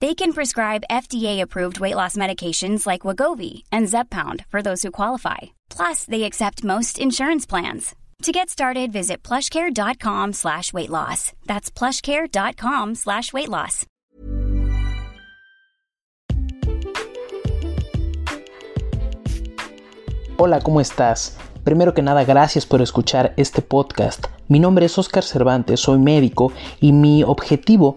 They can prescribe FDA-approved weight loss medications like Wagovi and Zepbound for those who qualify. Plus, they accept most insurance plans. To get started, visit plushcare.com slash weight loss. That's plushcare.com slash weight loss. Hola, ¿cómo estás? Primero que nada, gracias por escuchar este podcast. Mi nombre es Oscar Cervantes, soy médico y mi objetivo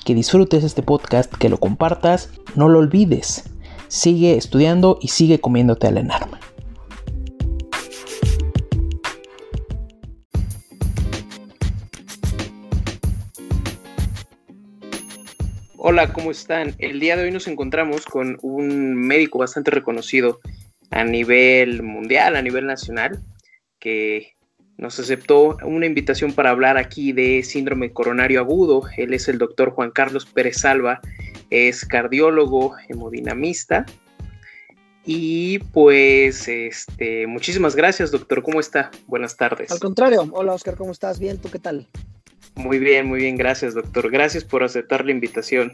que disfrutes este podcast, que lo compartas no lo olvides. Sigue estudiando y sigue comiéndote al enarma. Hola, ¿cómo están? El día de hoy nos encontramos con un médico bastante reconocido a nivel mundial, a nivel nacional, que nos aceptó una invitación para hablar aquí de síndrome coronario agudo. Él es el doctor Juan Carlos Pérez Salva, es cardiólogo, hemodinamista. Y pues, este, muchísimas gracias, doctor. ¿Cómo está? Buenas tardes. Al contrario, hola Oscar, ¿cómo estás? Bien, ¿tú qué tal? Muy bien, muy bien, gracias, doctor. Gracias por aceptar la invitación.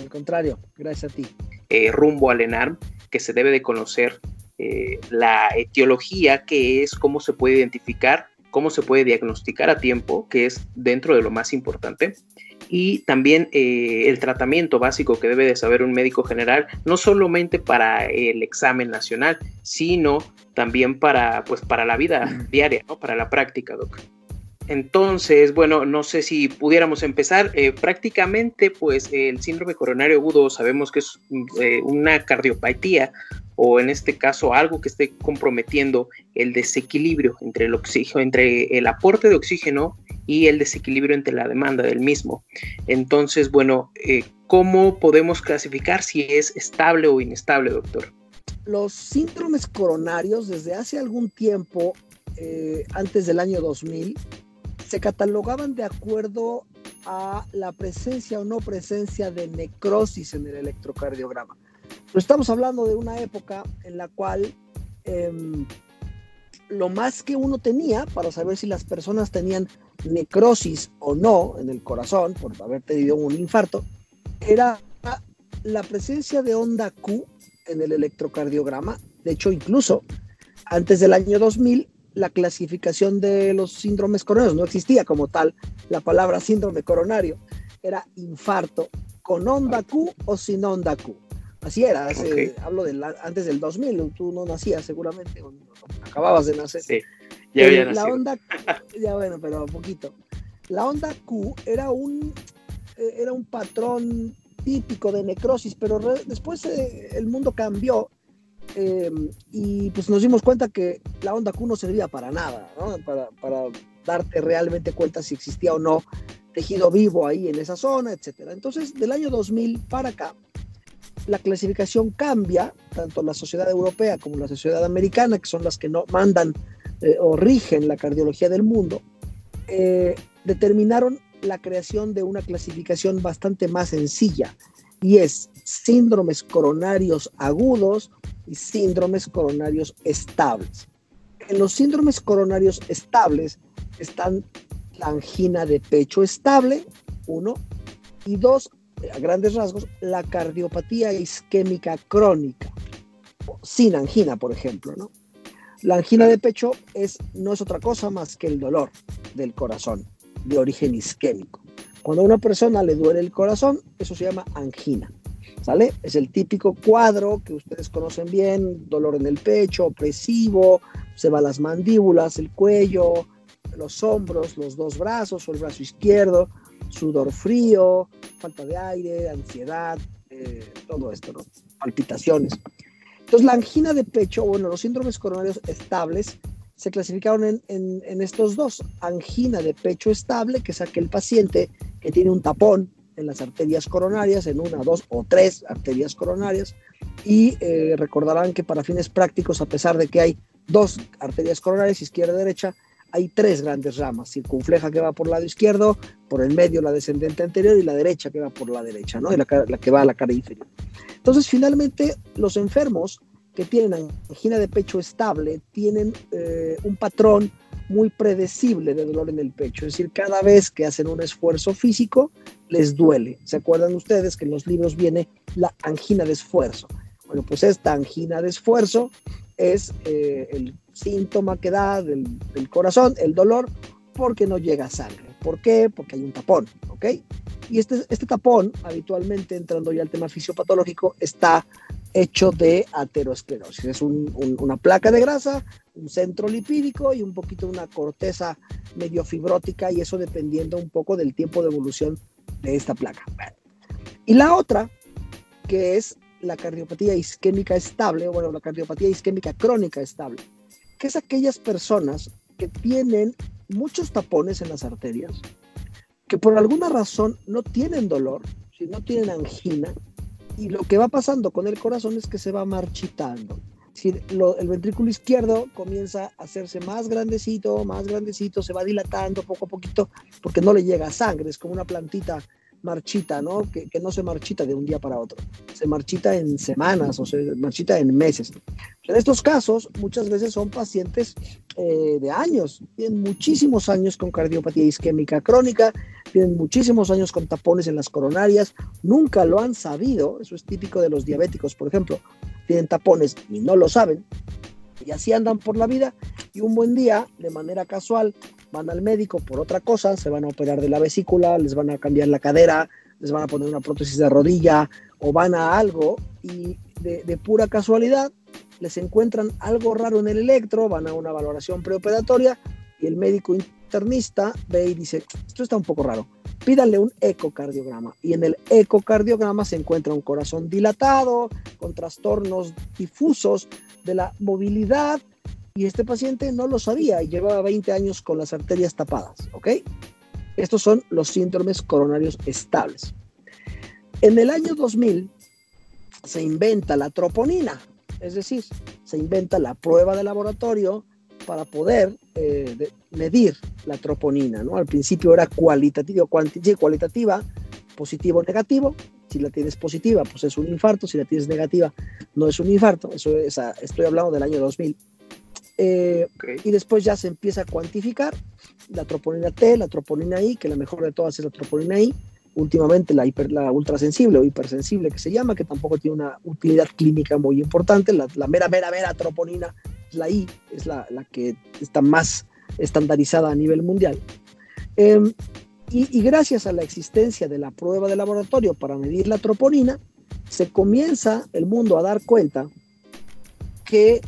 Al contrario, gracias a ti. Eh, rumbo al ENARM, que se debe de conocer eh, la etiología, que es cómo se puede identificar, cómo se puede diagnosticar a tiempo, que es dentro de lo más importante, y también eh, el tratamiento básico que debe de saber un médico general, no solamente para el examen nacional, sino también para, pues, para la vida diaria, ¿no? para la práctica, doctor. Entonces, bueno, no sé si pudiéramos empezar. Eh, prácticamente, pues el síndrome coronario agudo sabemos que es eh, una cardiopatía o en este caso algo que esté comprometiendo el desequilibrio entre el oxígeno, entre el aporte de oxígeno y el desequilibrio entre la demanda del mismo. Entonces, bueno, eh, ¿cómo podemos clasificar si es estable o inestable, doctor? Los síndromes coronarios desde hace algún tiempo, antes del año 2000, se catalogaban de acuerdo a la presencia o no presencia de necrosis en el electrocardiograma. Estamos hablando de una época en la cual em, lo más que uno tenía para saber si las personas tenían necrosis o no en el corazón por haber tenido un infarto era la presencia de onda Q en el electrocardiograma. De hecho, incluso antes del año 2000 la clasificación de los síndromes coronarios. No existía como tal la palabra síndrome coronario. Era infarto con onda Q o sin onda Q. Así era, hablo de antes del 2000, tú no nacías seguramente, acababas de nacer. Sí, ya había La onda, ya bueno, pero poquito. La onda Q era un, eh, era un patrón típico de necrosis, pero después eh, el mundo cambió eh, y pues nos dimos cuenta que la onda Q no servía para nada, ¿no? para, para darte realmente cuenta si existía o no tejido vivo ahí en esa zona, etcétera. Entonces, del año 2000 para acá, la clasificación cambia, tanto la sociedad europea como la sociedad americana, que son las que no mandan eh, o rigen la cardiología del mundo, eh, determinaron la creación de una clasificación bastante más sencilla y es síndromes coronarios agudos y síndromes coronarios estables. En los síndromes coronarios estables están la angina de pecho estable, uno, y dos, a grandes rasgos, la cardiopatía isquémica crónica, sin angina, por ejemplo, ¿no? La angina de pecho es, no es otra cosa más que el dolor del corazón de origen isquémico. Cuando a una persona le duele el corazón, eso se llama angina. ¿Sale? Es el típico cuadro que ustedes conocen bien, dolor en el pecho, opresivo, se va las mandíbulas, el cuello, los hombros, los dos brazos o el brazo izquierdo, sudor frío, falta de aire, ansiedad, eh, todo esto, ¿no? Palpitaciones. Entonces, la angina de pecho, bueno, los síndromes coronarios estables se clasificaron en, en, estos dos. Angina de pecho estable, que es aquel paciente que tiene un tapón en las arterias coronarias, en una, dos o tres arterias coronarias. Y eh, recordarán que para fines prácticos, a pesar de que hay dos arterias coronarias, izquierda y derecha, hay tres grandes ramas, circunfleja que va por el lado izquierdo, por el medio la descendente anterior y la derecha que va por la derecha, ¿no? Y la, la que va a la cara inferior. Entonces, finalmente, los enfermos que tienen angina de pecho estable tienen eh, un patrón muy predecible de dolor en el pecho, es decir, cada vez que hacen un esfuerzo físico les duele. ¿Se acuerdan ustedes que en los libros viene la angina de esfuerzo? Bueno, pues esta angina de esfuerzo es eh, el síntoma que da del, corazón, el dolor, porque no llega sangre. ¿Por qué? Porque hay un tapón, ¿ok? Y este, este tapón, habitualmente entrando ya al tema fisiopatológico, está hecho de aterosclerosis. Es una placa de grasa, un centro lipídico y un poquito una corteza medio fibrótica y eso dependiendo un poco del tiempo de evolución de esta placa. Y la otra, que es la cardiopatía isquémica estable, o bueno, la cardiopatía isquémica crónica estable, que es aquellas personas que tienen muchos tapones en las arterias, que por alguna razón no tienen dolor, si no tienen angina, y lo que va pasando con el corazón es que se va marchitando. Si el ventrículo izquierdo comienza a hacerse más grandecito, más grandecito, se va dilatando poco a poquito porque no le llega sangre, es como una plantita marchita, ¿no? Que, no se marchita de un día para otro, se marchita en semanas o se marchita en meses. En estos casos, muchas veces son pacientes eh, de años, tienen muchísimos años con cardiopatía isquémica crónica, tienen muchísimos años con tapones en las coronarias, nunca lo han sabido, eso es típico de los diabéticos, por ejemplo, tienen tapones y no lo saben, y así andan por la vida, y un buen día, de manera casual, van al médico por otra cosa, se van a operar de la vesícula, les van a cambiar la cadera, les van a poner una prótesis de rodilla o van a algo y de, pura casualidad les encuentran algo raro en el electro, van a una valoración preoperatoria y el médico internista ve y dice, esto está un poco raro, pídanle un ecocardiograma. Y en el ecocardiograma se encuentra un corazón dilatado, con trastornos difusos de la movilidad, y este paciente no lo sabía y llevaba 20 años con las arterias tapadas, ¿ok? Estos son los síndromes coronarios estables. En el año 2000 se inventa la troponina, es decir, se inventa la prueba de laboratorio para poder eh, medir la troponina, ¿no? Al principio era cualitativa, cualitativa, positivo o negativo. Si la tienes positiva, pues es un infarto. Si la tienes negativa, no es un infarto. Eso es, estoy hablando del año 2000. Eh, y después ya se empieza a cuantificar la troponina T, la troponina I, que la mejor de todas es la troponina I. Últimamente la, hiper, la ultrasensible o hipersensible que se llama, que tampoco tiene una utilidad clínica muy importante. La, mera, mera, mera troponina, la I, es la, la, que está más estandarizada a nivel mundial. Em, y, y gracias a la existencia de la prueba de laboratorio para medir la troponina, se comienza el mundo a dar cuenta que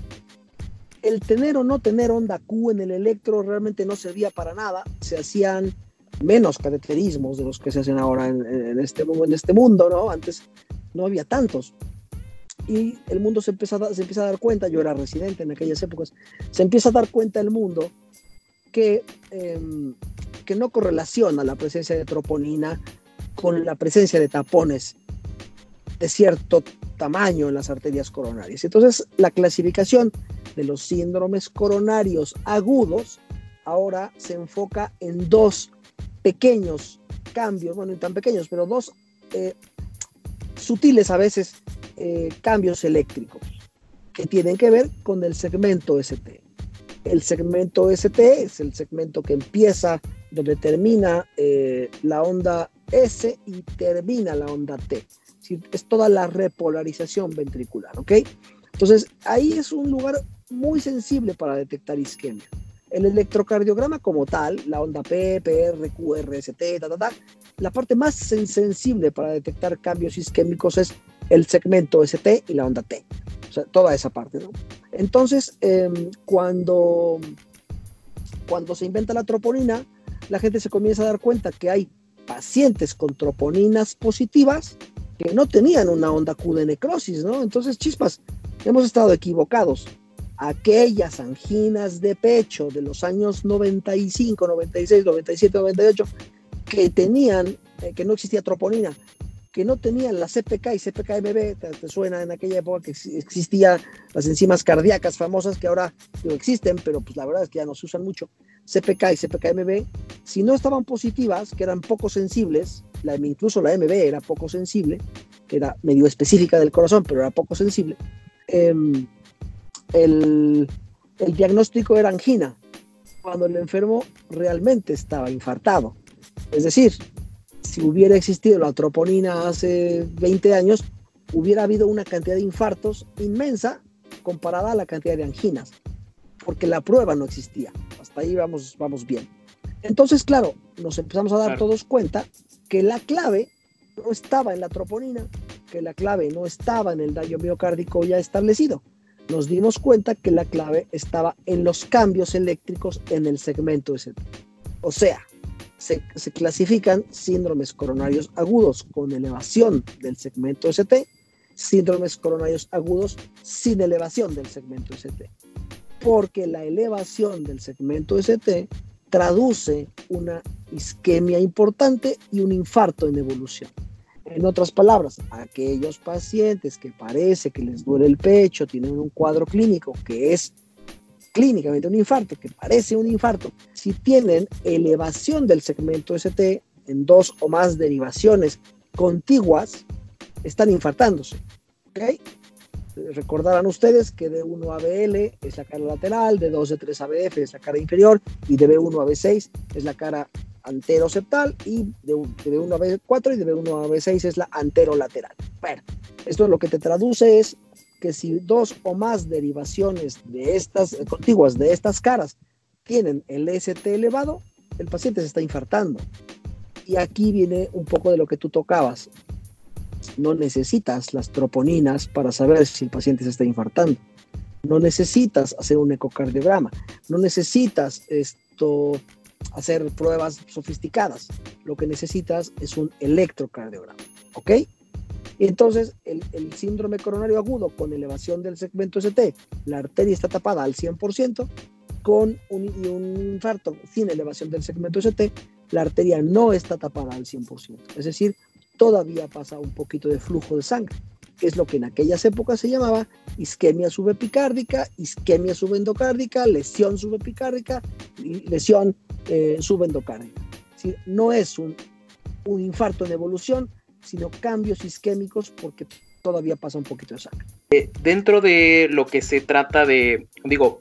el tener o no tener onda Q en el electro realmente no servía para nada. Se hacían menos cateterismos de los que se hacen ahora en, este, en este mundo, ¿no? Antes no había tantos. y el mundo se empieza, a, se empieza a dar cuenta, yo era residente en aquellas épocas, se empieza a dar cuenta el mundo que, em, que no correlaciona la presencia de troponina con la presencia de tapones de cierto tamaño en las arterias coronarias. Entonces, la clasificación de los síndromes coronarios agudos ahora se enfoca en dos pequeños cambios, bueno, no tan pequeños, pero dos eh, sutiles a veces eh, cambios eléctricos que tienen que ver con el segmento ST. El segmento ST es el segmento que empieza donde termina eh, la onda S y termina la onda T. Es toda la repolarización ventricular, ¿ok? Entonces, ahí es un lugar muy sensible para detectar isquemia. El electrocardiograma como tal, la onda P, PR, QRST, ta, ta, ta, la parte más sensible para detectar cambios isquémicos es el segmento ST y la onda T. O sea, toda esa parte. Entonces, em, cuando, cuando se inventa la troponina, la gente se comienza a dar cuenta que hay pacientes con troponinas positivas que no tenían una onda Q de necrosis, ¿no? Entonces, chispas, hemos estado equivocados aquellas anginas de pecho de los años 95, 96, 97, 98 que tenían, eh, que no existía troponina, que no tenían la CPK y CPKMB, te, te suena en aquella época que existían las enzimas cardíacas famosas que ahora no existen, pero pues la verdad es que ya no se usan mucho, CPK y CPKMB, si no estaban positivas, que eran poco sensibles, la, incluso la MB era poco sensible, que era medio específica del corazón, pero era poco sensible, eh, el, diagnóstico era angina, cuando el enfermo realmente estaba infartado. Es decir, si hubiera existido la troponina hace 20 años, hubiera habido una cantidad de infartos inmensa comparada a la cantidad de anginas, porque la prueba no existía. Hasta ahí vamos, vamos bien. Entonces, claro, nos empezamos a dar todos cuenta que la clave no estaba en la troponina, que la clave no estaba en el daño miocárdico ya establecido, nos dimos cuenta que la clave estaba en los cambios eléctricos en el segmento ST. O sea, se, clasifican síndromes coronarios agudos con elevación del segmento ST, síndromes coronarios agudos sin elevación del segmento ST. Porque la elevación del segmento ST traduce una isquemia importante y un infarto en evolución. En otras palabras, aquellos pacientes que parece que les duele el pecho, tienen un cuadro clínico que es clínicamente un infarto, que parece un infarto, si tienen elevación del segmento ST en dos o más derivaciones contiguas, están infartándose. ¿okay? Recordarán ustedes que de 1 a BL es la cara lateral, de 2 a 3 a BF es la cara inferior y de B1 a B6 es la cara anteroseptal y de, de B1 a B4 y de B1 a B6 es la anterolateral. Bueno, esto lo que te traduce es que si dos o más derivaciones de estas eh, contiguas de estas caras tienen el ST elevado, el paciente se está infartando. Y aquí viene un poco de lo que tú tocabas. No necesitas las troponinas para saber si el paciente se está infartando. No necesitas hacer un ecocardiograma. No necesitas esto hacer pruebas sofisticadas. Lo que necesitas es un electrocardiograma, ¿ok? Entonces, el, síndrome coronario agudo con elevación del segmento ST, la arteria está tapada al 100%, con un, infarto sin elevación del segmento ST, la arteria no está tapada al 100%. Es decir, todavía pasa un poquito de flujo de sangre, que es lo que en aquellas épocas se llamaba isquemia subepicárdica, isquemia subendocárdica, lesión subepicárdica, lesión eh, subendocárdica. no es un, un infarto en evolución, sino cambios isquémicos porque todavía pasa un poquito de sangre. Eh, dentro de lo que se trata de, digo,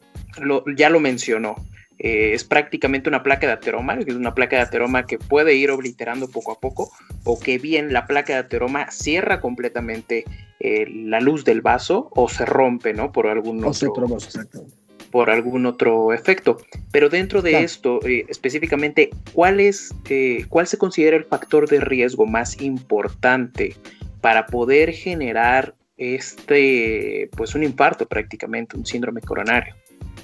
ya lo mencionó, eh, es prácticamente una placa de ateroma, es una placa de ateroma que puede ir obliterando poco a poco, o que bien la placa de ateroma cierra completamente la luz del vaso o se rompe, ¿no? Por algún o otro. exactamente por algún otro efecto. Pero dentro de esto, eh, específicamente, ¿cuál, es, eh, ¿cuál se considera el factor de riesgo más importante para poder generar este, pues un infarto prácticamente, un síndrome coronario?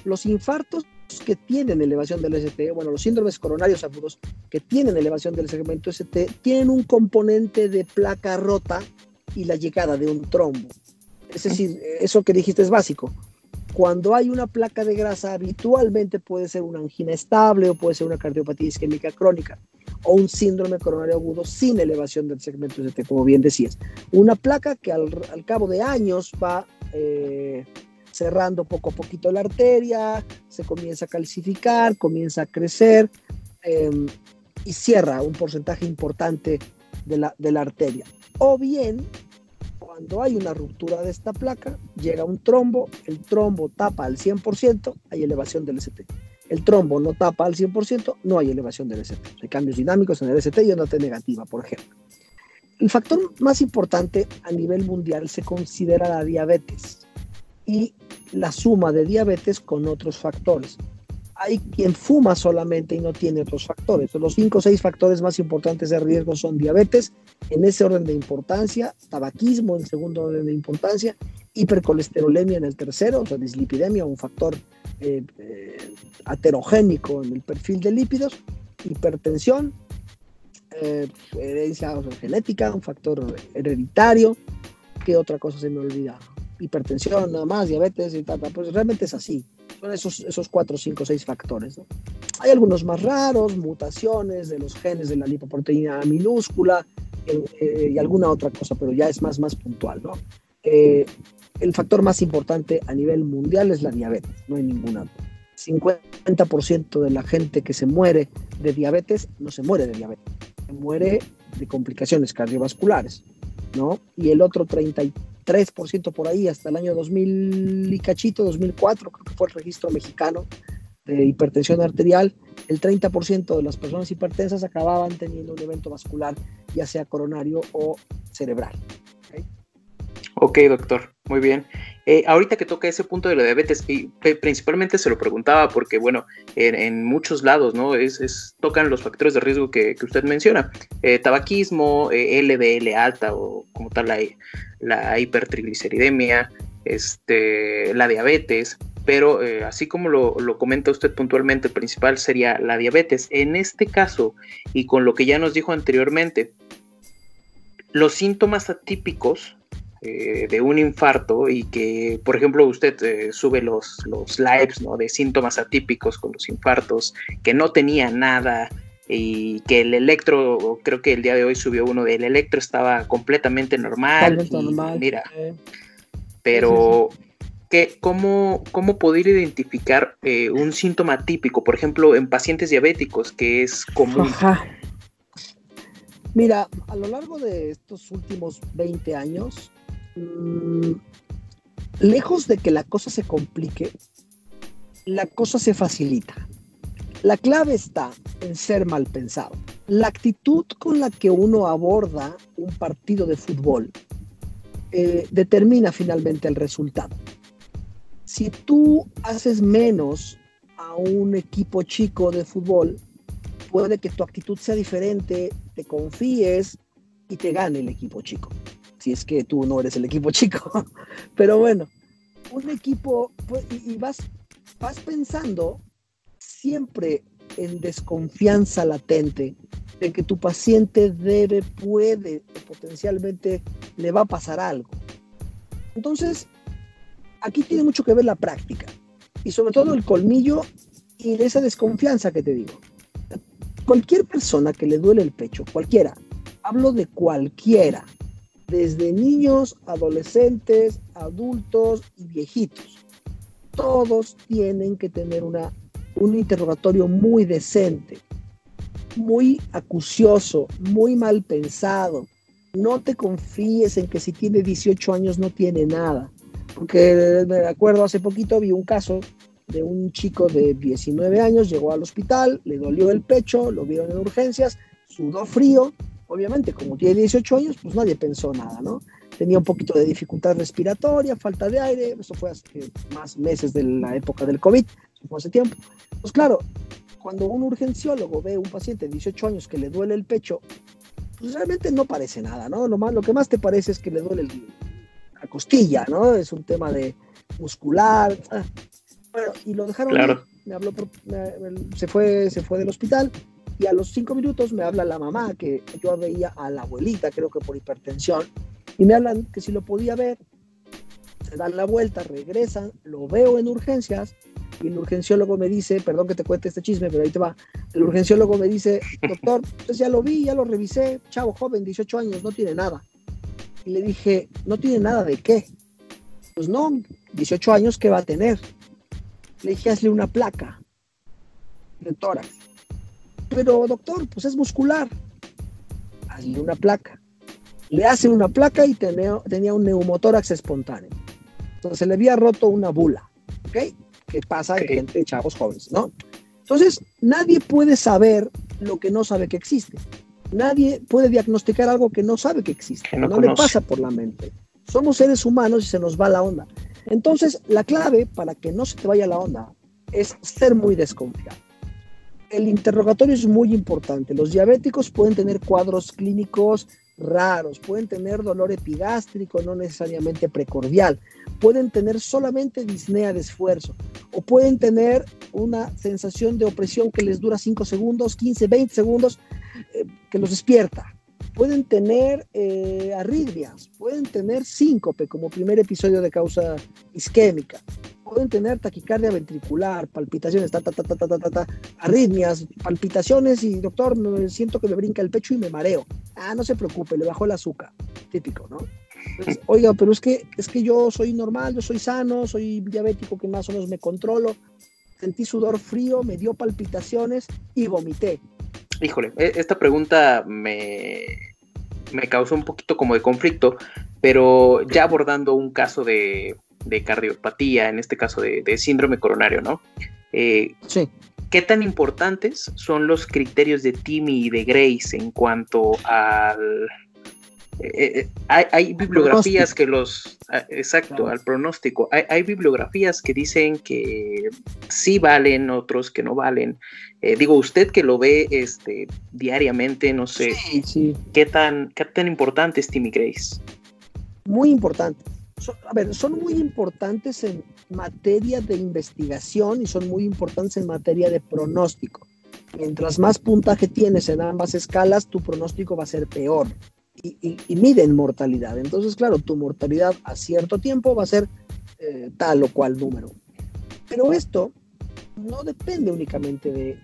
Los infartos que tienen elevación del ST, bueno, los síndromes coronarios agudos que tienen elevación del segmento ST, tienen un componente de placa rota y la llegada de un trombo. Es decir, eso que dijiste es básico. Cuando hay una placa de grasa, habitualmente puede ser una angina estable o puede ser una cardiopatía isquémica crónica o un síndrome coronario agudo sin elevación del segmento ST, como bien decías. Una placa que al, cabo de años va eh, cerrando poco a poquito la arteria, se comienza a calcificar, comienza a crecer em, y cierra un porcentaje importante de la, de la arteria. O bien cuando hay una ruptura de esta placa, llega un trombo, el trombo tapa al 100%, hay elevación del ST. El trombo no tapa al 100%, no hay elevación del ST. Hay cambios dinámicos en el ST y una T negativa, por ejemplo. El factor más importante a nivel mundial se considera la diabetes y la suma de diabetes con otros factores hay quien fuma solamente y no tiene otros factores. Los cinco o seis factores más importantes de riesgo son diabetes, en ese orden de importancia, tabaquismo en segundo orden de importancia, hipercolesterolemia en el tercero, o sea, dislipidemia, un factor eh, eh, aterogénico en el perfil de lípidos, hipertensión, eh, herencia genética, un factor hereditario, ¿qué otra cosa se me olvida? Hipertensión, nada más, diabetes y tal, pues realmente es así. Son esos, esos cuatro, cinco, seis factores. Hay algunos más raros, mutaciones de los genes de la lipoproteína minúscula eh, y alguna otra cosa, pero ya es más, más puntual. ¿no? Eh, el factor más importante a nivel mundial es la diabetes, no hay ninguna. 50% de la gente que se muere de diabetes no se muere de diabetes, se muere de complicaciones cardiovasculares, ¿no? Y el otro 33 3% por ahí hasta el año 2000 y cachito, 2004, creo que fue el registro mexicano de hipertensión arterial, el 30% de las personas hipertensas acababan teniendo un evento vascular, ya sea coronario o cerebral. Ok, doctor, muy bien. Eh, ahorita que toca ese punto de la diabetes, y principalmente se lo preguntaba porque, bueno, en, muchos lados, ¿no? Es, tocan los factores de riesgo que, usted menciona. Eh, tabaquismo, eh, LDL alta o como tal la, la hipertrigliceridemia, este, la diabetes, pero así como lo, lo, comenta usted puntualmente, el principal sería la diabetes. En este caso, y con lo que ya nos dijo anteriormente, los síntomas atípicos eh, de un infarto y que, por ejemplo, usted eh, sube los, los lives ¿no? de síntomas atípicos con los infartos, que no tenía nada y que el electro, creo que el día de hoy subió uno del electro estaba completamente normal. Mira, pero... ¿Qué, cómo, ¿Cómo poder identificar eh, un síntoma típico, por ejemplo, en pacientes diabéticos, que es común? Mira, a lo largo de estos últimos 20 años, Mm, lejos de que la cosa se complique, la cosa se facilita. La clave está en ser mal pensado. La actitud con la que uno aborda un partido de fútbol eh, determina finalmente el resultado. Si tú haces menos a un equipo chico de fútbol, puede que tu actitud sea diferente, te confíes y te gane el equipo chico si es que tú no eres el equipo chico. Pero bueno, un equipo, pues, y, vas, vas pensando siempre en desconfianza latente de que tu paciente debe, puede, potencialmente le va a pasar algo. Entonces, aquí tiene mucho que ver la práctica y sobre todo el colmillo y esa desconfianza que te digo. Cualquier persona que le duele el pecho, cualquiera, hablo de cualquiera, desde niños, adolescentes, adultos y viejitos. Todos tienen que tener una, un interrogatorio muy decente, muy acucioso, muy mal pensado. No te confíes en que si tiene 18 años no tiene nada. Porque me acuerdo hace poquito vi un caso de un chico de 19 años, llegó al hospital, le dolió el pecho, lo vieron en urgencias, sudó frío, obviamente, como tiene 18 años, pues nadie pensó nada, ¿no? Tenía un poquito de dificultad respiratoria, falta de aire, eso fue hace más meses de la época del COVID, eso fue hace tiempo. Pues claro, cuando un urgenciólogo ve a un paciente de 18 años que le duele el pecho, pues realmente no parece nada, ¿no? Lo, más, lo que más te parece es que le duele la costilla, ¿no? Es un tema de muscular. Ah, bueno, y lo dejaron. Claro. Me habló, se, fue, se fue del hospital y a los cinco minutos me habla la mamá, que yo veía a la abuelita, creo que por hipertensión, y me hablan que si lo podía ver. se dan la vuelta, regresan, lo veo en urgencias y el urgenciólogo me dice, perdón que te cuente este chisme, pero ahí te va, el urgenciólogo me dice, doctor, pues ya lo vi, ya lo revisé, chavo joven, 18 años, no tiene nada. Y le dije, ¿no tiene nada de qué? Pues no, 18 años, ¿qué va a tener? Le dije, hazle una placa de tórax. Pero doctor, pues es muscular. Hazle una placa. Le hacen una placa y tenía, tenía un neumotórax espontáneo. Entonces se le había roto una bula. ¿Ok? Que pasa en gente chavos jóvenes, ¿no? Entonces, nadie puede saber lo que no sabe que existe. Nadie puede diagnosticar algo que no sabe que existe. Que no no le pasa por la mente. Somos seres humanos y se nos va la onda. Entonces, la clave para que no se te vaya la onda es ser muy desconfiado. El interrogatorio es muy importante. Los diabéticos pueden tener cuadros clínicos raros, pueden tener dolor epigástrico, no necesariamente precordial, pueden tener solamente disnea de esfuerzo o pueden tener una sensación de opresión que les dura 5 segundos, 15, 20 segundos, eh, que los despierta. Pueden tener eh, arritmias, pueden tener síncope como primer episodio de causa isquémica, pueden tener taquicardia ventricular, palpitaciones, ta, ta, ta, ta, ta, ta, ta, arritmias, palpitaciones y doctor, siento que me brinca el pecho y me mareo. Ah, no se preocupe, le bajó el azúcar. Típico, ¿no? Oiga, pero es que, es que yo soy normal, yo soy sano, soy diabético que más o menos me controlo. Sentí sudor frío, me dio palpitaciones y vomité. Híjole, e, esta pregunta me, me causó un poquito como de conflicto, pero ya abordando un caso de de cardiopatía, en este caso de, de síndrome coronario, ¿no? Eh, Sí. ¿Qué tan importantes son los criterios de Timmy y de Grace en cuanto al... eh, eh, hay, hay bibliografías que los... ah, Exacto, al pronóstico. Hay, hay bibliografías que dicen que sí valen, otros que no valen. Eh, digo, usted que lo ve este, diariamente, no sé, Sí, sí. ¿qué tan, ¿qué tan importante es Timmy Grace? muy importantes. Son- a ver, son muy importantes en materia de investigación y son muy importantes en materia de pronóstico. Mientras más puntaje tienes en ambas escalas, tu pronóstico va a ser peor y, y- y miden mortalidad. Entonces, claro, tu mortalidad a cierto tiempo va a ser eh, tal o cual número. Pero esto no depende únicamente de,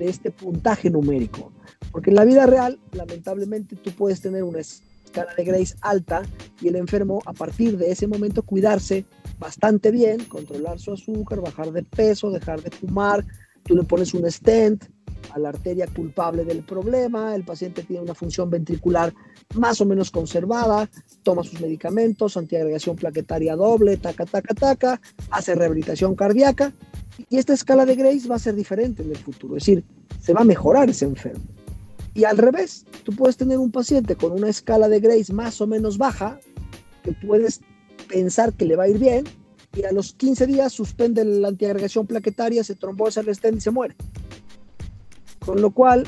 este puntaje numérico, porque en la vida real, lamentablemente, tú puedes tener una escala de Grace alta y el enfermo a partir de ese momento cuidarse bastante bien, controlar su azúcar, bajar de peso, dejar de fumar, tú le pones un stent a la arteria culpable del problema, el paciente tiene una función ventricular más o menos conservada, toma sus medicamentos, antiagregación plaquetaria doble, taca, taca, taca, hace rehabilitación cardíaca y esta escala de Grace va a ser diferente en el futuro, es decir, se va a mejorar ese enfermo. Y al revés, tú puedes tener un paciente con una escala de Grace más o menos baja, que puedes pensar que le va a ir bien, y a los 15 días suspende la antiagregación plaquetaria, se trombosa el stent y se muere. Con lo cual,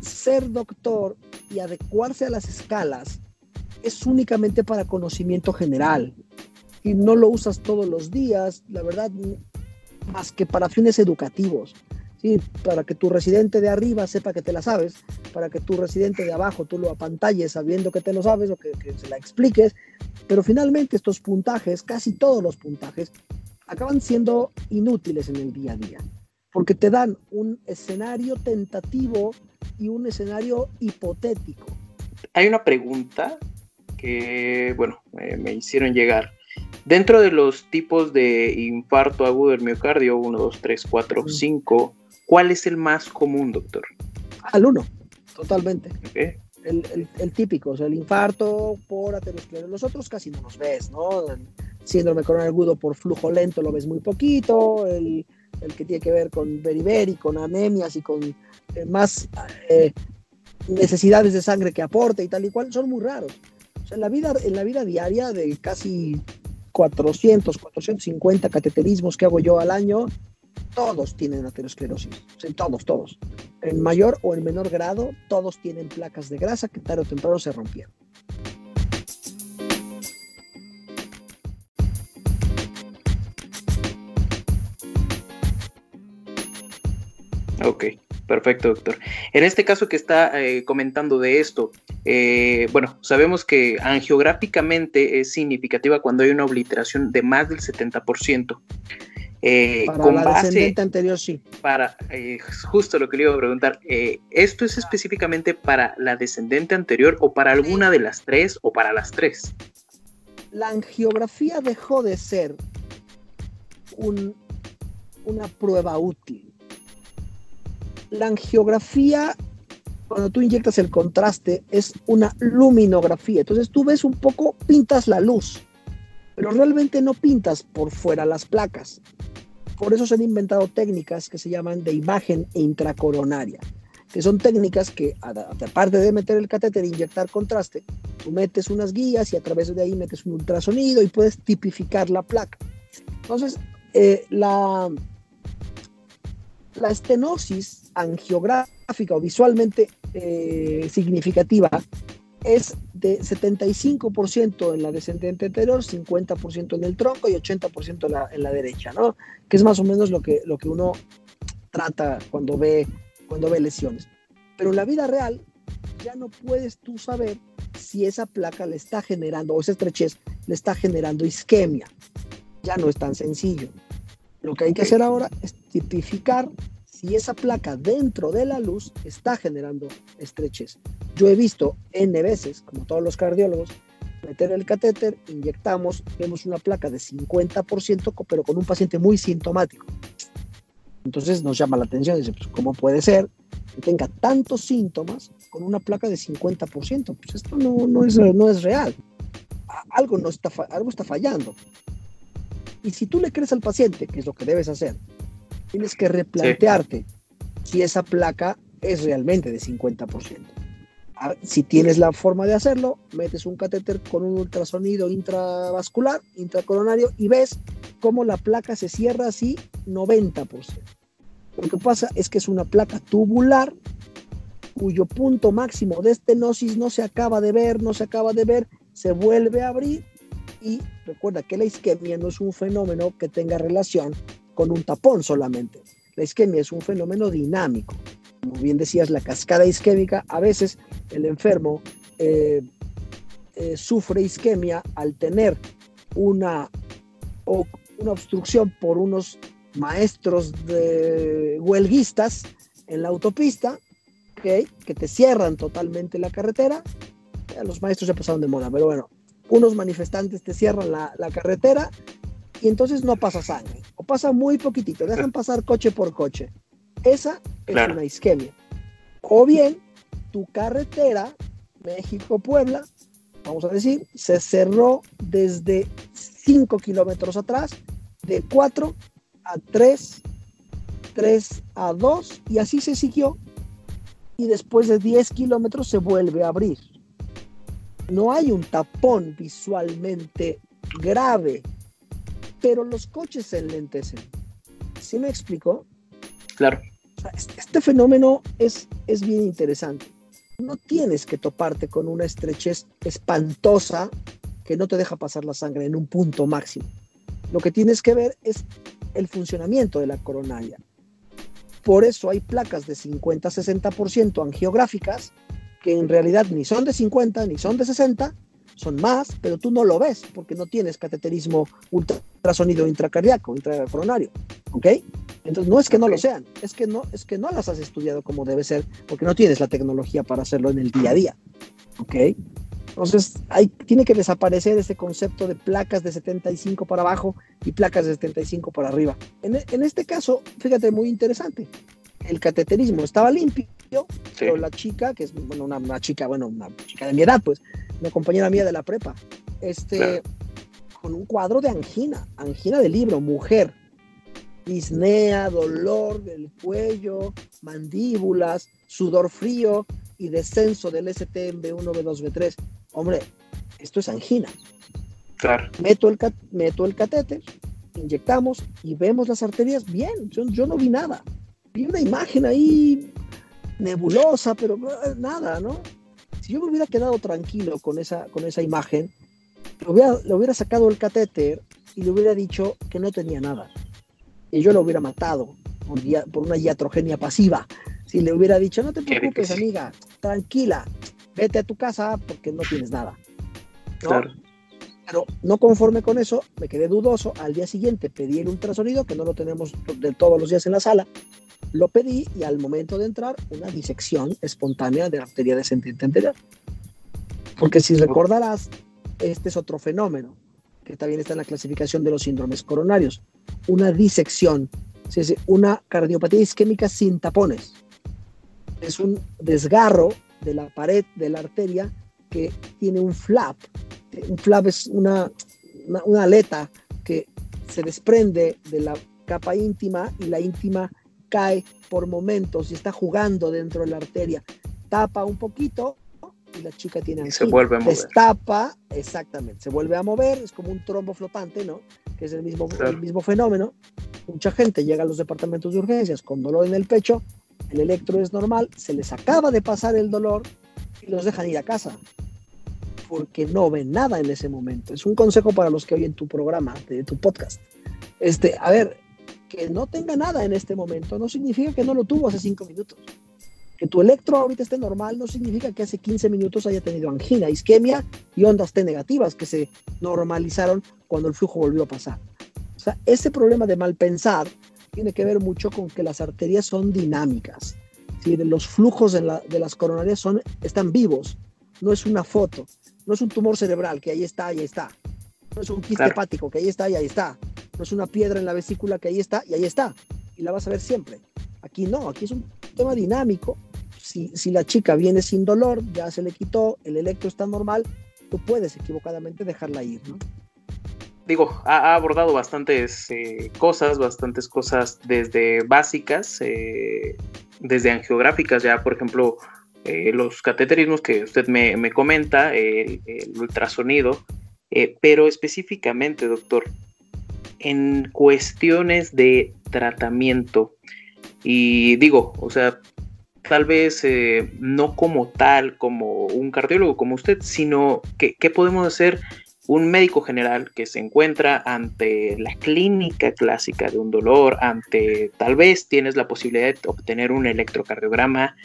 ser doctor y adecuarse a las escalas es únicamente para conocimiento general. Y no lo usas todos los días, la verdad, más que para fines educativos. Sí, para que tu residente de arriba sepa que te la sabes, para que tu residente de abajo tú lo apantalles sabiendo que te lo sabes o que, que se la expliques, pero finalmente estos puntajes, casi todos los puntajes, acaban siendo inútiles en el día a día, porque te dan un escenario tentativo y un escenario hipotético. Hay una pregunta que, bueno, eh, me hicieron llegar. Dentro de los tipos de infarto agudo del miocardio, 1, 2, 3, 4, Mm. 5, ¿cuál es el más común, doctor? Al uno, totalmente. El, el- el típico, o sea, el infarto por aterosclerosis. Los otros casi no los ves, ¿no? El síndrome coronario agudo por flujo lento lo ves muy poquito, el, el que tiene que ver con beriberi, con anemias y con eh, más eh, necesidades de sangre que aporte y tal y cual, son muy raros. O sea, en la vida, en la vida diaria de casi 400, 450 cateterismos que hago yo al año, todos tienen aterosclerosis, todos, todos. En mayor o en menor grado, todos tienen placas de grasa que tarde o temprano se rompieron. Ok. Perfecto, doctor. En este caso que está eh, comentando de esto, eh, bueno, sabemos que angiográficamente es significativa cuando hay una obliteración de más del 70%. Eh, para la descendente anterior, sí. Para, justo lo que le iba a preguntar, ¿esto es específicamente para la descendente anterior o para alguna de las tres o para las tres? La angiografía dejó de ser una prueba útil la angiografía, cuando tú inyectas el contraste, es una luminografía. Entonces tú ves un poco, pintas la luz, pero realmente no pintas por fuera las placas. Por eso se han inventado técnicas que se llaman de imagen intracoronaria, que son técnicas que, aparte de meter el catéter e inyectar contraste, tú metes unas guías y a través de ahí metes un ultrasonido y puedes tipificar la placa. Entonces, eh, la, la estenosis angiográfica o visualmente eh, significativa es de 75% en la descendente anterior, 50% en el tronco y 80% en la, en la derecha, ¿no? Que es más o menos lo que, lo que uno trata cuando ve, cuando ve lesiones. Pero en la vida real ya no puedes tú saber si esa placa le está generando, o esa estrechez le está generando isquemia. Ya no es tan sencillo. Lo que hay que hacer ahora es tipificar si esa placa dentro de la luz está generando estrechez. Yo he visto N veces, como todos los cardiólogos, meter el catéter, inyectamos, vemos una placa de 50%, pero con un paciente muy sintomático. Entonces nos llama la atención, dice, pues, ¿cómo puede ser que tenga tantos síntomas con una placa de 50%? Pues esto no, no, es, no es real. Algo, no está, algo está fallando. Y si tú le crees al paciente, que es lo que debes hacer, tienes que replantearte si esa placa es realmente de 50%. Si tienes la forma de hacerlo, metes un catéter con un ultrasonido intravascular, intracoronario, y ves cómo la placa se cierra así 90%. Lo que pasa es que es una placa tubular cuyo punto máximo de estenosis no se acaba de ver, no se acaba de ver, se vuelve a abrir y recuerda que la isquemia no es un fenómeno que tenga relación con un tapón solamente. La isquemia es un fenómeno dinámico. Como bien decías, la cascada isquémica, a veces el enfermo eh, eh, sufre isquemia al tener una, una obstrucción por unos maestros de huelguistas en la autopista, que te cierran totalmente la carretera. los maestros se pasaron de moda, pero bueno, unos manifestantes te cierran la, la carretera y entonces no pasa sangre, o pasa muy poquitito, dejan pasar coche por coche. Esa es una isquemia. O bien, tu carretera, México-Puebla, vamos a decir, se cerró desde 5 kilómetros atrás, de 4 a 3, 3 a 2, y así se siguió. Y después de 10 kilómetros se vuelve a abrir. No hay un tapón visualmente grave pero los coches se enlentecen. ¿Sí me explicó? Claro. Este, fenómeno es, es bien interesante. No tienes que toparte con una estrechez espantosa que no te deja pasar la sangre en un punto máximo. Lo que tienes que ver es el funcionamiento de la coronaria. Por eso hay placas de 50-60% angiográficas que en realidad ni son de 50 ni son de 60, son más, pero tú no lo ves porque no tienes cateterismo ultrasonido intracardíaco, intracoronario, ¿ok? Entonces no es que no lo sean, es que no, es que no las has estudiado como debe ser porque no tienes la tecnología para hacerlo en el día a día, ¿ok? Entonces hay, tiene que desaparecer ese concepto de placas de 75 para abajo y placas de 75 para arriba. En, en este caso, fíjate, muy interesante, el cateterismo estaba limpio, pero la chica, que es bueno, una, chica, bueno, una chica de mi edad, pues, una compañera mía de la prepa, este, con un cuadro de angina, angina de libro, mujer, disnea, dolor del cuello, mandíbulas, sudor frío y descenso del ST B1, B2, B3. Hombre, esto es angina. Claro. Meto el, meto el catéter, inyectamos y vemos las arterias bien. yo no vi nada vi una imagen ahí nebulosa, pero nada, ¿no? Si yo me hubiera quedado tranquilo con esa, con esa imagen, le hubiera, le hubiera sacado el catéter y le hubiera dicho que no tenía nada. Y yo lo hubiera matado por, por una iatrogenia pasiva. Si le hubiera dicho, no te preocupes, amiga, tranquila, vete a tu casa porque no tienes nada. Claro. Pero no conforme con eso, me quedé dudoso. Al día siguiente pedí el ultrasonido, que no lo tenemos de todos los días en la sala. Lo pedí y al momento de entrar, una disección espontánea de la arteria descendente anterior. Porque si recordarás, este es otro fenómeno que también está en la clasificación de los síndromes coronarios. Una disección, una cardiopatía isquémica sin tapones. Es un desgarro de la pared de la arteria que tiene un flap. Un flap es una, una, aleta que se desprende de la capa íntima y la íntima cae por momentos y está jugando dentro de la arteria. Tapa un poquito y la chica tiene angina. se vuelve a mover. Destapa, exactamente, se vuelve a mover, es como un trombo flotante, ¿no? Que es el mismo, el mismo fenómeno. Mucha gente llega a los departamentos de urgencias con dolor en el pecho, el electro es normal, se les acaba de pasar el dolor y los dejan ir a casa porque no ven nada en ese momento. Es un consejo para los que oyen tu programa, de tu podcast. Este, a ver, que no tenga nada en este momento no significa que no lo tuvo hace cinco minutos. Que tu electro ahorita esté normal no significa que hace 15 minutos haya tenido angina, isquemia y ondas T negativas que se normalizaron cuando el flujo volvió a pasar. O sea, ese problema de mal pensar tiene que ver mucho con que las arterias son dinámicas. ¿sí? Los flujos de, las coronarias son, están vivos, no es una foto, no es un tumor cerebral que ahí está ahí está, no es un quiste hepático que ahí está y ahí está, no es una piedra en la vesícula que ahí está y ahí está, y la vas a ver siempre. Aquí no, aquí es un tema dinámico. Si, si la chica viene sin dolor, ya se le quitó, el electro está normal, tú puedes equivocadamente dejarla ir, ¿no? digo, ha, abordado bastantes eh, cosas, bastantes cosas desde básicas, eh, desde angiográficas, ya por ejemplo, eh, los cateterismos que usted me, comenta, el, ultrasonido, pero específicamente, doctor, en cuestiones de tratamiento, y digo, o sea, tal vez no como tal, como un cardiólogo como usted, sino que, qué podemos hacer un médico general que se encuentra ante la clínica clásica de un dolor, ante tal vez tienes la posibilidad de obtener un electrocardiograma,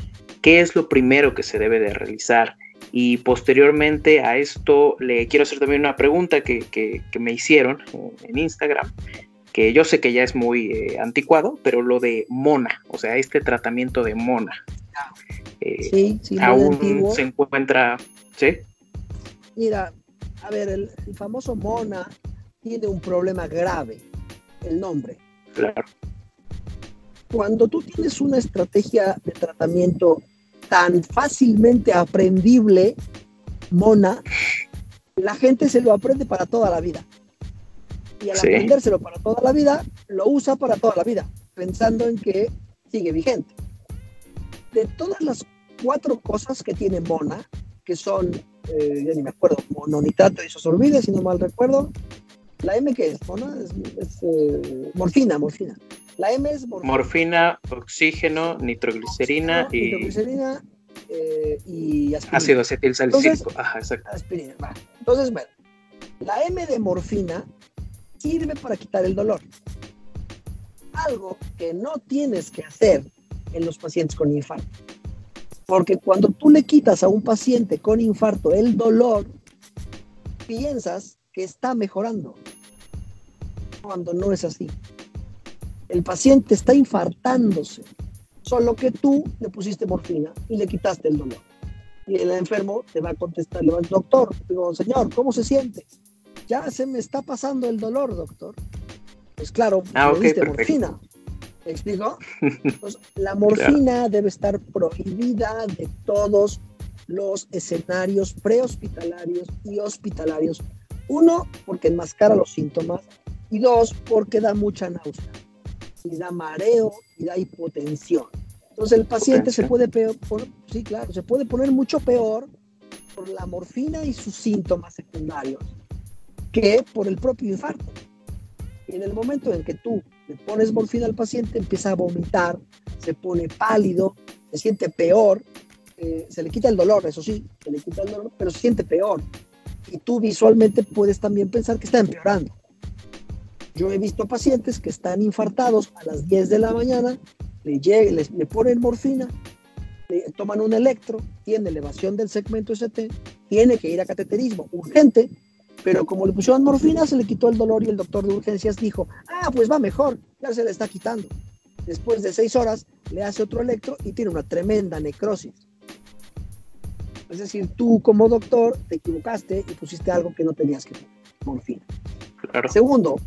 ¿qué es lo primero que se debe de realizar? Y posteriormente a esto le quiero hacer también una pregunta que, me hicieron en Instagram, que yo sé que ya es muy eh, anticuado, pero lo de mona, o sea, este tratamiento de mona. Eh, sí, aún se encuentra, ¿sí? Mira, a ver, el, famoso Mona tiene un problema grave, el nombre. Claro. Cuando tú tienes una estrategia de tratamiento tan fácilmente aprendible, Mona, la gente se lo aprende para toda la vida. Y al aprendérselo para toda la vida, lo usa para toda la vida, pensando en que sigue vigente. De todas las cuatro cosas que tiene Mona, que son eh, ya ni me acuerdo, mononitrato de isosorbide, si no mal recuerdo. La M que es, Es, eh, morfina, morfina. La M es morfina. Morfina, oxígeno, nitroglicerina y... Nitroglicerina eh, y aspirina. Ácido acetilsalicílico. Ajá, exacto. Aspirina, va. Entonces, bueno, la M de morfina sirve para quitar el dolor. Algo que no tienes que hacer en los pacientes con infarto. Porque cuando tú le quitas a un paciente con infarto el dolor, piensas que está mejorando, cuando no es así. El paciente está infartándose, solo que tú le pusiste morfina y le quitaste el dolor. Y el enfermo te va a contestar, le va doctor, digo, señor, ¿cómo se siente? Ya se me está pasando el dolor, doctor. Pues claro, ah, diste morfina. ¿Me explico? la morfina debe estar prohibida de todos los escenarios prehospitalarios y hospitalarios. Uno, porque enmascara los síntomas. Y dos, porque da mucha náusea. Y da mareo y da hipotensión. Entonces el paciente se puede peor, sí, claro, se puede poner mucho peor por la morfina y sus síntomas secundarios que por el propio infarto. Y en el momento en que tú le pones morfina al paciente, empieza a vomitar, se pone pálido, se siente peor, eh, se le quita el dolor, eso sí, se le quita el dolor, pero se siente peor. Y tú visualmente puedes también pensar que está empeorando. Yo he visto pacientes que están infartados a las 10 de la mañana le, le, le ponen morfina, le toman un electro, tiene elevación del segmento ST, tiene que ir a cateterismo urgente, pero como le pusieron morfina, se le quitó el dolor y el doctor de urgencias dijo, ah, pues va mejor, ya se le está quitando. Después de seis horas, le hace otro electro y tiene una tremenda necrosis. Es decir, tú como doctor te equivocaste y pusiste algo que no tenías que poner, morfina. Segundo,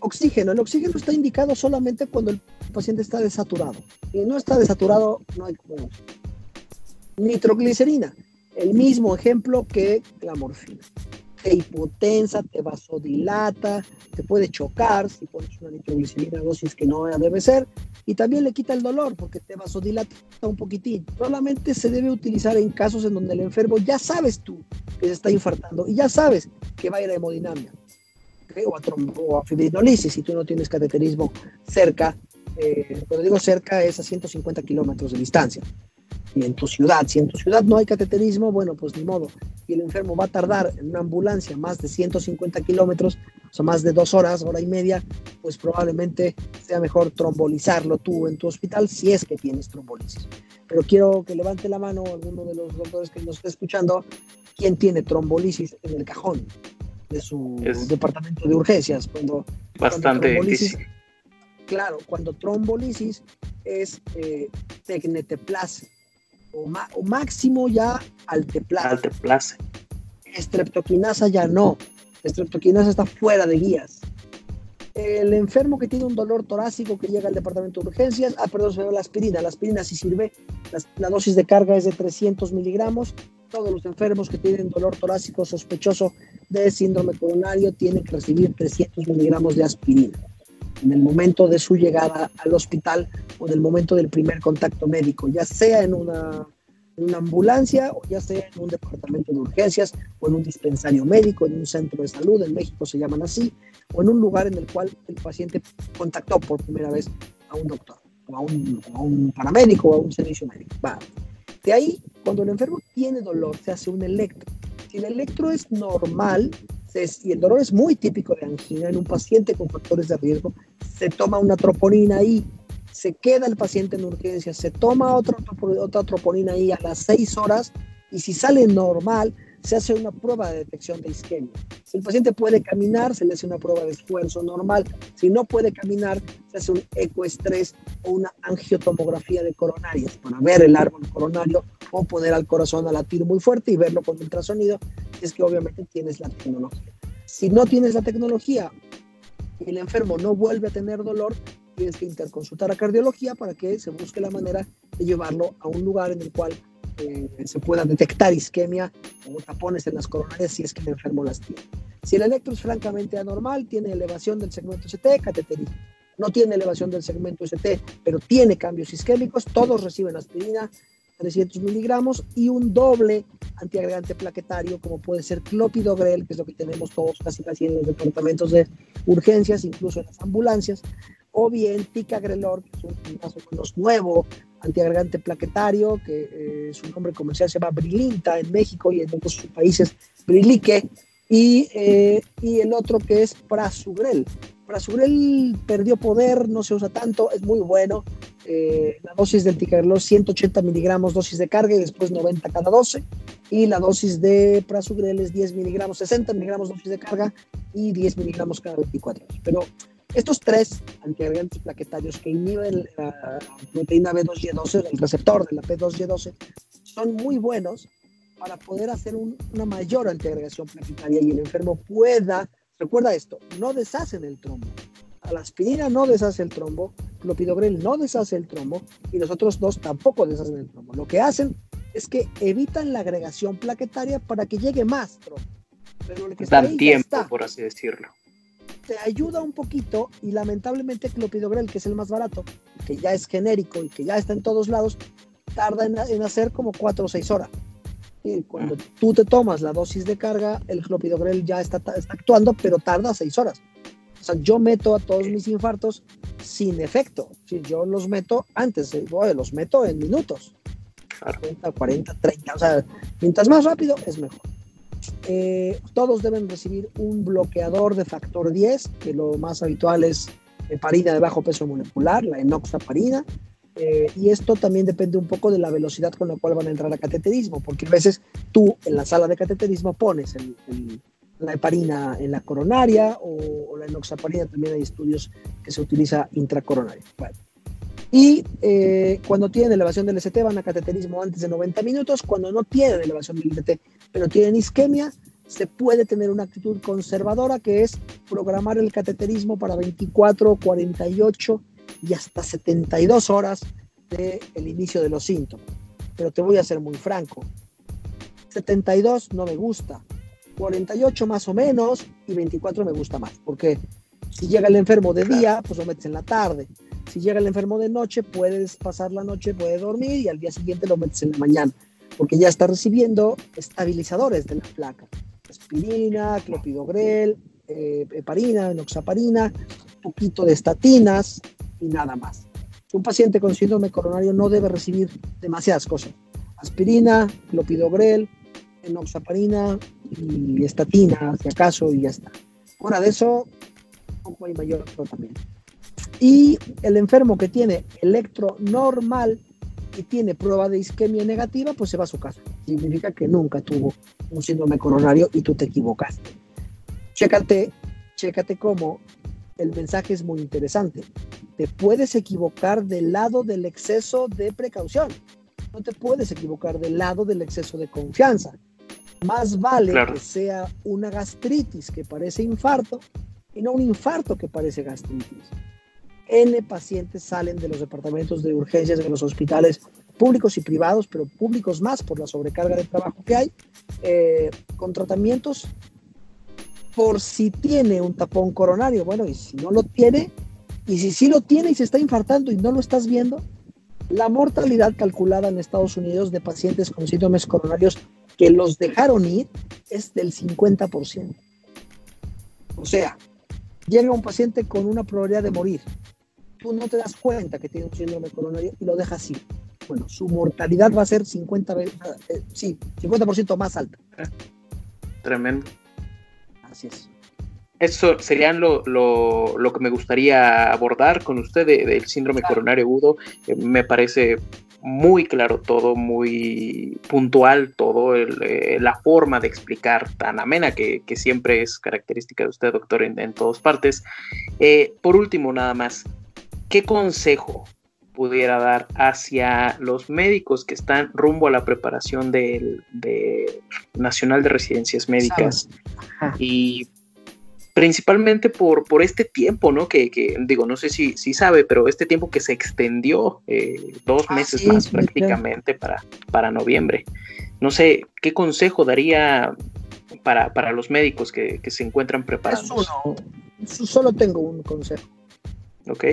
oxígeno. El oxígeno está indicado solamente cuando el paciente está desaturado. Si no está desaturado, no hay como Nitroglicerina, el mismo ejemplo que la morfina. Te hipotensa, te vasodilata, te puede chocar si pones una nitroglicerina dosis que no debe ser, y también le quita el dolor porque te vasodilata un poquitín. Solamente se debe utilizar en casos en donde el enfermo ya sabes tú que se está infartando y ya sabes que va a ir a hemodinamia o, a o a fibrinolisis si tú no tienes cateterismo cerca. Eh, cuando digo cerca es a 150 kilómetros de distancia y en tu ciudad. Si en tu ciudad no hay cateterismo, bueno, pues ni modo. Y el enfermo va a tardar en una ambulancia más de 150 kilómetros, o sea, más de dos horas, hora y media, pues probablemente sea mejor trombolizarlo tú en tu hospital si es que tienes trombolisis. Pero quiero que levante la mano alguno de los doctores que nos está escuchando, ¿quién tiene trombolisis en el cajón de su departamento de urgencias? Cuando, bastante. Claro, cuando trombolisis es eh, o, máximo ya alteplase. Alteplase. Estreptoquinasa ya no. Estreptoquinasa está fuera de guías. El enfermo que tiene un dolor torácico que llega al departamento de urgencias, ah, perdón, se la aspirina. La aspirina sí sirve, la, dosis de carga es de 300 miligramos. Todos los enfermos que tienen dolor torácico sospechoso de síndrome coronario tienen que recibir 300 miligramos de aspirina en el momento de su llegada al hospital o en el momento del primer contacto médico, ya sea en una, una ambulancia o ya sea en un departamento de urgencias o en un dispensario médico, en un centro de salud, en México se llaman así, o en un lugar en el cual el paciente contactó por primera vez a un doctor, o a un, a un paramédico o a un servicio médico. Va. De ahí, cuando el enfermo tiene dolor, se hace un electro. Si el electro es normal, y el dolor es muy típico de angina en un paciente con factores de riesgo, se toma una troponina ahí, se queda el paciente en urgencia, se toma otra, otra troponina ahí a las seis horas y si sale normal, se hace una prueba de detección de isquemia. Si el paciente puede caminar, se le hace una prueba de esfuerzo normal. Si no puede caminar, se hace un ecoestrés o una angiotomografía de coronarias para ver el árbol coronario o poner al corazón a latir muy fuerte y verlo con ultrasonido. Es que obviamente tienes la tecnología. Si no tienes la tecnología y el enfermo no vuelve a tener dolor, tienes que interconsultar a cardiología para que se busque la manera de llevarlo a un lugar en el cual eh, se pueda detectar isquemia o tapones en las coronarias si es que el enfermo las tiene. Si el electro es francamente anormal, tiene elevación del segmento ST, cateterismo. No tiene elevación del segmento ST, pero tiene cambios isquémicos, todos reciben aspirina, 300 miligramos y un doble antiagregante plaquetario como puede ser clopidogrel, que es lo que tenemos todos casi casi en los departamentos de urgencias, incluso en las ambulancias, o bien ticagrelor, que es un caso menos nuevo, antiagregante plaquetario, que eh, su nombre comercial se llama Brilinta en México y en otros países Brilique, y, eh, y el otro que es Prasugrel. Prasugrel perdió poder, no se usa tanto, es muy bueno. Eh, la dosis del ticagrelor 180 miligramos dosis de carga y después 90 cada 12. Y la dosis de Prasugrel es 10 miligramos, 60 miligramos dosis de carga y 10 miligramos cada 24 horas. Pero estos tres antiagregantes plaquetarios que inhiben la proteína B2Y12, el receptor de la P2Y12, son muy buenos para poder hacer una mayor antiagregación plaquetaria y el enfermo pueda, recuerda esto, no deshacen el trombo. A la aspirina no deshace el trombo, clopidogrel no deshace el trombo y los otros dos tampoco deshacen el trombo. Lo que hacen es que evitan la agregación plaquetaria para que llegue más trombo. Pero que Dan tiempo, por así decirlo te ayuda un poquito y lamentablemente clopidogrel, que es el más barato, que ya es genérico y que ya está en todos lados, tarda en, hacer como 4 o 6 horas. Y cuando ah. tú te tomas la dosis de carga, el clopidogrel ya está, actuando, pero tarda 6 horas. O sea, yo meto a todos mis infartos sin efecto. Si yo los meto antes, eh, los meto en minutos. 40, 40, 30. O sea, mientras más rápido es mejor. Eh, todos deben recibir un bloqueador de factor 10, que lo más habitual es heparina de bajo peso molecular, la enoxaparina. Eh, y esto también depende un poco de la velocidad con la cual van a entrar a cateterismo, porque a veces tú en la sala de cateterismo pones la heparina en la coronaria o, la enoxaparina, también hay estudios que se utiliza intracoronaria. Y eh, cuando tienen elevación del ST van a cateterismo antes de 90 minutos, cuando no tienen elevación del ST, pero tienen isquemia, se puede tener una actitud conservadora que es programar el cateterismo para 24, 48 y hasta 72 horas del el inicio de los síntomas. Pero te voy a ser muy franco. 72 no me gusta, 48 más o menos y 24 me gusta más, porque si llega el enfermo de día, pues lo metes en la tarde. Si llega el enfermo de noche, puedes pasar la noche, puede dormir y al día siguiente lo metes en la mañana, porque ya está recibiendo estabilizadores de la placa. Aspirina, clopidogrel, eh, heparina, enoxaparina, un poquito de estatinas, y nada más. Un paciente con síndrome coronario no debe recibir demasiadas cosas. Aspirina, clopidogrel, enoxaparina y estatina, si acaso, y ya está. Fuera de eso, poco hay mayor tratamiento. Y el enfermo que tiene electro normal y tiene prueba de isquemia negativa, pues se va a su casa. Significa que nunca tuvo un síndrome coronario y tú te equivocaste. Chécate, chécate cómo el mensaje es muy interesante te puedes equivocar del lado del exceso de precaución. No te puedes equivocar del lado del exceso de confianza. Más vale que sea una gastritis que parece infarto y no un infarto que parece gastritis. N pacientes salen de los departamentos de urgencias de los hospitales públicos y privados, pero públicos más por la sobrecarga de trabajo que hay, eh, con tratamientos por si tiene un tapón coronario. Bueno, y si no lo tiene, y si sí lo tiene y se está infartando y no lo estás viendo, la mortalidad calculada en Estados Unidos de pacientes con síndromes coronarios que los dejaron ir es del 50%. O sea, llega un paciente con una probabilidad de morir. Tú no te das cuenta que tiene un síndrome coronario y lo dejas ir. Bueno, su mortalidad va a ser 50, eh, sí, 50% más alta. Tremendo. Así es. Eso serían lo, que me gustaría abordar con usted del síndrome coronario agudo. Eh, me parece muy claro todo, muy puntual todo, eh, la forma de explicar tan amena que, siempre es característica de usted, doctor, en, todas partes. Eh, por último, nada más, ¿qué consejo pudiera dar hacia los médicos que están rumbo a la preparación del de Nacional de Residencias Médicas y principalmente por, por este tiempo, ¿no? Que, digo, no sé si, si sabe, pero este tiempo que se extendió eh, dos ah, meses más prácticamente para, para noviembre. No sé, ¿qué consejo daría para, los médicos que, se encuentran preparados? solo tengo un consejo. Ok.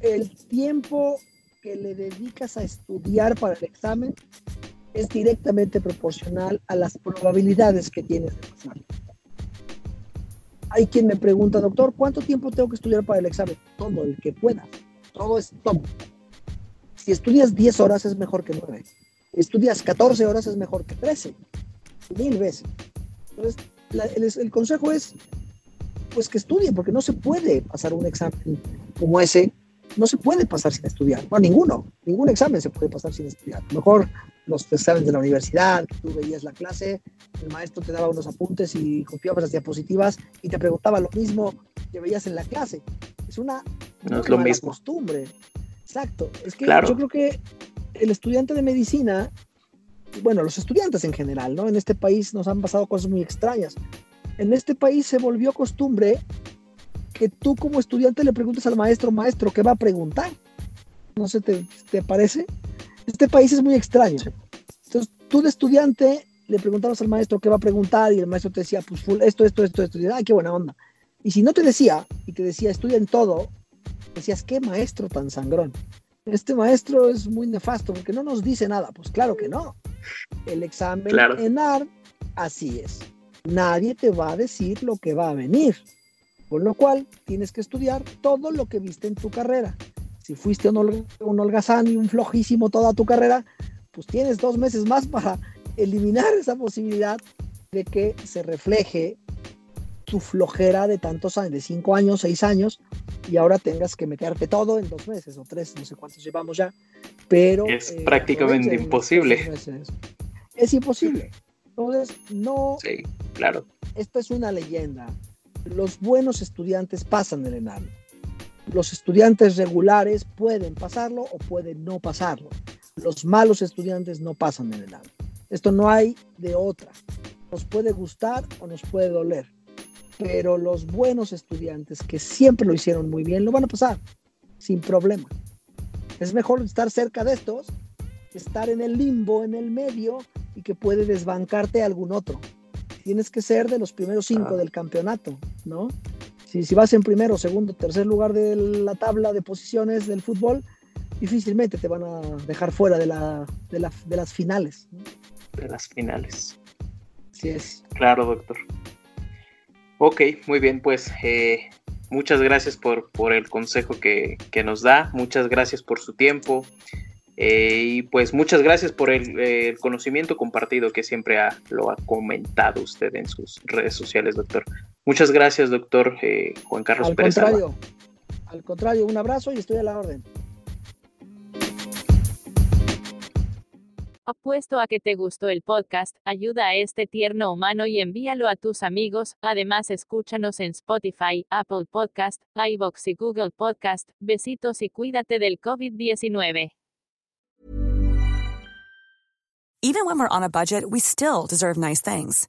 El tiempo que le dedicas a estudiar para el examen es directamente proporcional a las probabilidades que tienes de pasar. Hay quien me pregunta, doctor, ¿cuánto tiempo tengo que estudiar para el examen? Todo, el que pueda. Todo es todo. Si estudias 10 horas es mejor que 9. Estudias 14 horas es mejor que 13. Mil veces. Entonces, el, consejo es pues que estudien, porque no se puede pasar un examen como ese, no se puede pasar sin estudiar. Bueno, ninguno, ningún examen se puede pasar sin estudiar. Mejor los exámenes de la universidad, tú veías la clase, el maestro te daba unos apuntes y copiabas las diapositivas y te preguntaba lo mismo que veías en la clase. Es una, no es lo mismo. costumbre. Exacto. Es que yo creo que el estudiante de medicina, bueno, los estudiantes en general, ¿no? En este país nos han pasado cosas muy extrañas. En este país se volvió costumbre que tú como estudiante le preguntes al maestro, maestro, ¿qué va a preguntar? No sé, ¿te, te parece? Este país es muy extraño. Entonces, tú de estudiante le preguntabas al maestro qué va a preguntar y el maestro te decía, pues esto, esto, esto, esto. Y ay, qué buena onda. Y si no te decía y te decía, estudia en todo, decías, qué maestro tan sangrón. Este maestro es muy nefasto porque no nos dice nada. Pues claro que no. El examen en ART, así es. Nadie te va a decir lo que va a venir. Por lo cual, tienes que estudiar todo lo que viste en tu carrera. Si fuiste un, un holgazán y un flojísimo toda tu carrera, pues tienes dos meses más para eliminar esa posibilidad de que se refleje tu flojera de tantos años, de cinco años, seis años, y ahora tengas que meterte todo en dos meses o tres, no sé cuántos llevamos ya, pero... Es eh, prácticamente imposible. Es imposible. Entonces, no... Sí, claro. Esta es una leyenda. Los buenos estudiantes pasan el ENAM. Los estudiantes regulares pueden pasarlo o pueden no pasarlo. Los malos estudiantes no pasan el ENAM. Esto no hay de otra. Nos puede gustar o nos puede doler pero los buenos estudiantes que siempre lo hicieron muy bien lo van a pasar sin problema. Es mejor estar cerca de estos que estar en el limbo, en el medio y que puede desbancarte algún otro. Tienes que ser de los primeros cinco ah. del campeonato, ¿no? Si, si vas en primero, segundo, tercer lugar de la tabla de posiciones del fútbol, difícilmente te van a dejar fuera de, la, de, la, de las finales. De las finales. Sí es. Claro, doctor. Ok, muy bien, pues eh, muchas gracias por, por el consejo que, nos da, muchas gracias por su tiempo eh, y pues muchas gracias por el, conocimiento compartido que siempre ha, lo ha comentado usted en sus redes sociales, doctor. Muchas gracias, doctor eh, Juan Carlos al Pérez. Contrario, al contrario, un abrazo y estoy a la orden. Apuesto a que te gustó el podcast, ayuda a este tierno humano y envíalo a tus amigos. Además, escúchanos en Spotify, Apple Podcast, iBox y Google Podcast. Besitos y cuídate del COVID-19. Even when we're on a budget, we still deserve nice things.